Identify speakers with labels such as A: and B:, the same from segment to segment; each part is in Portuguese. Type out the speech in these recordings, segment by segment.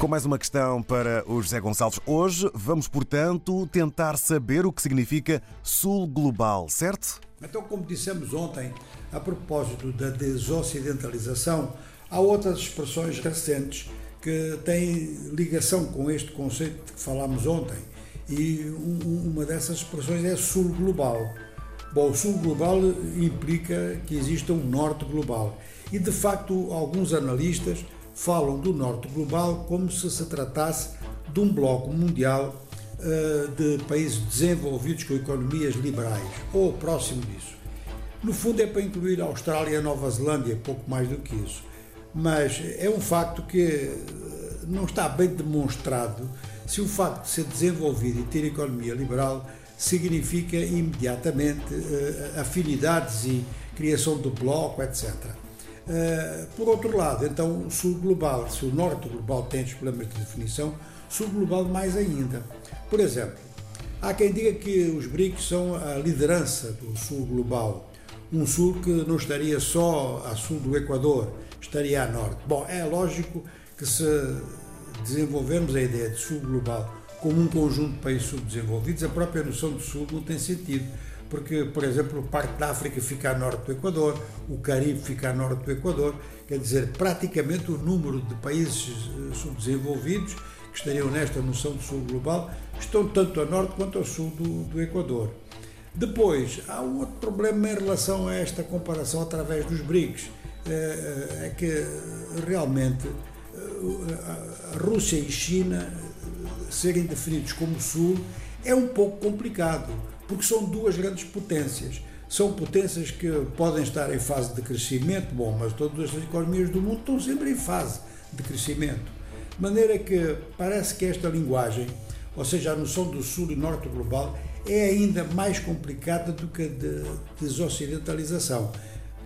A: Com mais uma questão para o José Gonçalves. Hoje vamos, portanto, tentar saber o que significa Sul Global, certo?
B: Então, como dissemos ontem, a propósito da desocidentalização, há outras expressões recentes que têm ligação com este conceito que falámos ontem. E uma dessas expressões é Sul Global. Bom, o Sul Global implica que exista um Norte Global. E, de facto, alguns analistas falam do Norte global como se se tratasse de um bloco mundial uh, de países desenvolvidos com economias liberais, ou próximo disso. No fundo, é para incluir a Austrália e a Nova Zelândia, pouco mais do que isso. Mas é um facto que eh, não está bem demonstrado se o facto de ser desenvolvido e ter economia liberal significa imediatamente uh, afinidades e criação de bloco, etc. Eh, por outro lado, então, o sul global, se o norte global tem os problemas de definição, sul global mais ainda. Por exemplo, há quem diga que os BRICS são a liderança do sul global. Um sul que não estaria só a sul do Equador, estaria a norte. Bom, é lógico que se desenvolvermos a ideia de sul global como um conjunto de países subdesenvolvidos, a própria noção de sul não tem sentido porque, por exemplo, parte da África fica a norte do Equador, o Caribe fica a norte do Equador, quer dizer, praticamente o número de países eh, subdesenvolvidos que estariam nesta noção de sul global estão tanto a norte quanto ao sul do, do Equador. Depois, há um outro problema em relação a esta comparação através dos BRICS, é, eh, é que realmente eh, a Rússia e China serem definidos como Sul é um pouco complicado porque são duas grandes potências. São potências que podem estar em fase de crescimento, bom, mas todas as economias do mundo estão sempre em fase de crescimento. De maneira que parece que esta linguagem, ou seja, a noção do sul e norte global, é ainda mais complicada do que a de desocidentalização.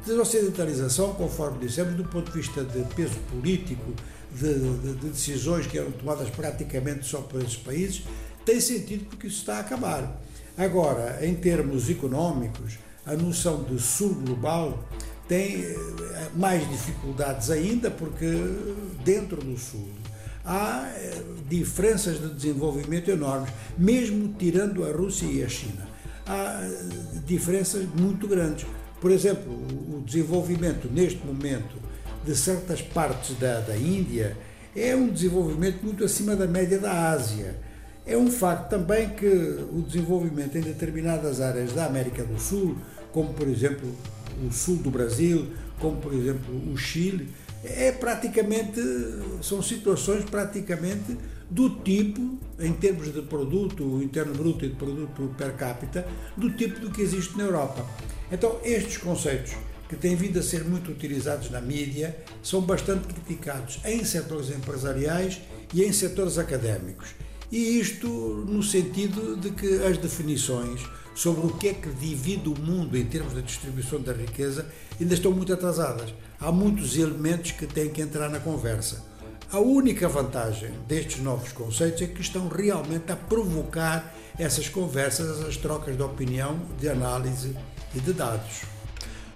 B: Desocidentalização, conforme dissemos, do ponto de vista de peso político, de, de, de decisões que eram tomadas praticamente só por esses países, tem sentido porque isso está a acabar. Agora, em termos económicos, a noção de sul global tem eh, mais dificuldades ainda, porque dentro do sul há eh, diferenças de desenvolvimento enormes, mesmo tirando a Rússia e a China. Há eh, diferenças muito grandes. Por exemplo, o desenvolvimento neste momento de certas partes da, da Índia é um desenvolvimento muito acima da média da Ásia é um facto também que o desenvolvimento em determinadas áreas da América do Sul, como por exemplo o sul do Brasil, como por exemplo o Chile, é praticamente são situações praticamente do tipo, em termos de produto interno bruto e de produto per capita, do tipo do que existe na Europa. Então, estes conceitos que têm vindo a ser muito utilizados na mídia são bastante criticados em setores empresariais e em setores académicos. E isto no sentido de que as definições sobre o que é que divide o mundo em termos de distribuição da riqueza ainda estão muito atrasadas. Há muitos elementos que têm que entrar na conversa. A única vantagem destes novos conceitos é que estão realmente a provocar essas conversas, essas trocas de opinião, de análise e de dados.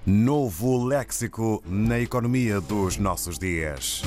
A: Novo léxico na economia dos nossos dias.